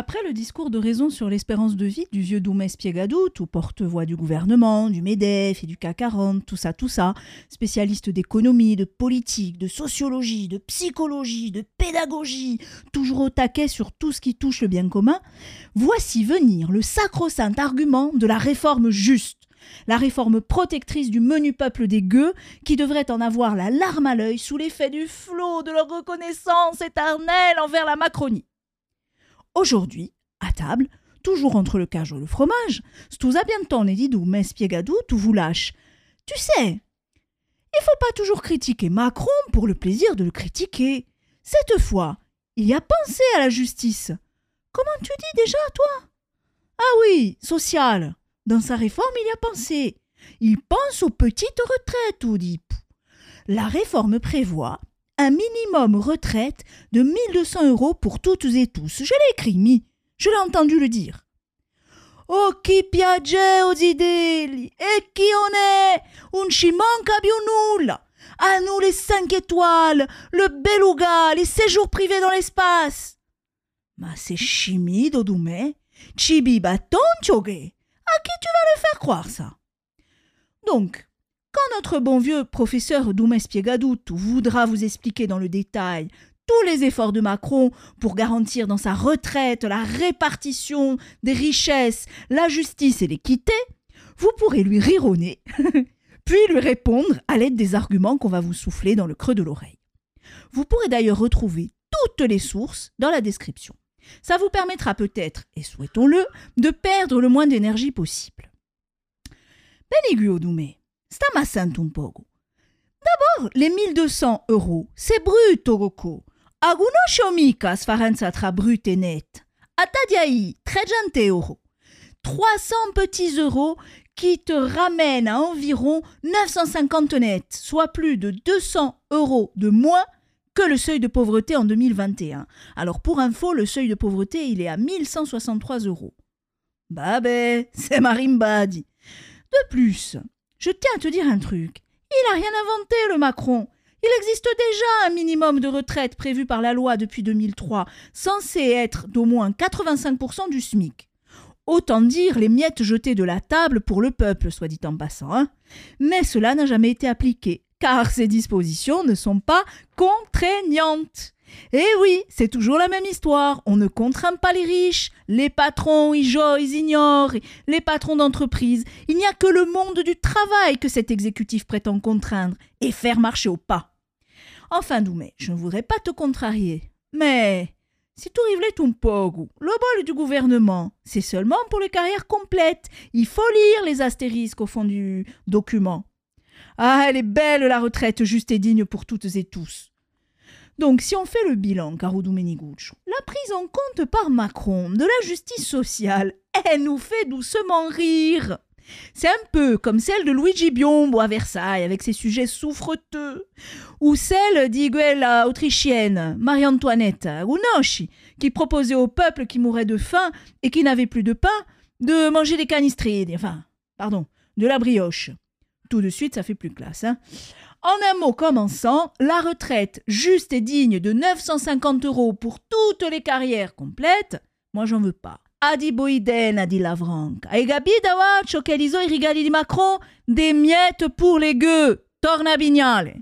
Après le discours de raison sur l'espérance de vie du vieux Doumès Piegadout, ou porte-voix du gouvernement, du MEDEF et du CAC 40, tout ça, tout ça, spécialiste d'économie, de politique, de sociologie, de psychologie, de pédagogie, toujours au taquet sur tout ce qui touche le bien commun, voici venir le sacro-saint argument de la réforme juste, la réforme protectrice du menu peuple des gueux, qui devrait en avoir la larme à l'œil sous l'effet du flot de leur reconnaissance éternelle envers la Macronie. Aujourd'hui, à table, toujours entre le cage et le fromage, stusa bientôt ne dit mais spiegadou tout vous lâche. Tu sais, il faut pas toujours critiquer Macron pour le plaisir de le critiquer. Cette fois, il y a pensé à la justice. Comment tu dis déjà, toi? Ah oui, social. Dans sa réforme, il y a pensé. Il pense aux petites retraites, ou dit. La réforme prévoit un minimum retraite de 1200 euros pour toutes et tous. Je l'ai écrit, mi. Je l'ai entendu le dire. Oh, qui piace aux idées Et qui on est? Un manca nulla À nous les cinq étoiles, le beluga, les séjours privés dans l'espace. Ma c'est chimie, Dodoumé Chibi bâton, À qui tu vas le faire croire ça? Donc, quand notre bon vieux professeur Doumès Piegadout voudra vous expliquer dans le détail tous les efforts de Macron pour garantir dans sa retraite la répartition des richesses, la justice et l'équité, vous pourrez lui rire au nez, puis lui répondre à l'aide des arguments qu'on va vous souffler dans le creux de l'oreille. Vous pourrez d'ailleurs retrouver toutes les sources dans la description. Ça vous permettra peut-être, et souhaitons-le, de perdre le moins d'énergie possible. Beniguo Doumé, Stamassant un poco. D'abord, les 1200 euros, c'est brut, Rocco. Agunoscio mica sfarenza tra brut et net. Atadiai, très gentil euro. 300 petits euros qui te ramènent à environ 950 net, soit plus de 200 euros de moins que le seuil de pauvreté en 2021. Alors pour info, le seuil de pauvreté, il est à 1163 euros. Bah ben, c'est marimbadi. De plus, je tiens à te dire un truc. Il n'a rien inventé, le Macron. Il existe déjà un minimum de retraite prévu par la loi depuis 2003, censé être d'au moins 85% du SMIC. Autant dire les miettes jetées de la table pour le peuple, soit dit en passant. Hein. Mais cela n'a jamais été appliqué, car ces dispositions ne sont pas contraignantes. Eh oui, c'est toujours la même histoire. On ne contraint pas les riches. Les patrons, ils ignorent. Les patrons d'entreprise. Il n'y a que le monde du travail que cet exécutif prétend contraindre et faire marcher au pas. Enfin, Doumé, je ne voudrais pas te contrarier. Mais si tu rivelais ton pogo, le bol du gouvernement, c'est seulement pour les carrières complètes. Il faut lire les astérisques au fond du document. Ah, elle est belle la retraite juste et digne pour toutes et tous. Donc, si on fait le bilan, Caroudou Meniguccio, la prise en compte par Macron de la justice sociale, elle nous fait doucement rire. C'est un peu comme celle de Luigi Biombo à Versailles avec ses sujets souffreteux, ou celle d'Iguella autrichienne, Marie-Antoinette Gunoschi, qui proposait au peuple qui mourait de faim et qui n'avait plus de pain de manger des canistrines, enfin, pardon, de la brioche. Tout de suite, ça fait plus classe. Hein en un mot commençant, la retraite juste et digne de 950 euros pour toutes les carrières complètes, moi j'en veux pas. Adi boiden, a dit Lavranca. E gabidawa, chocalizo rigali di Macron, des miettes pour les gueux. Torna bignale.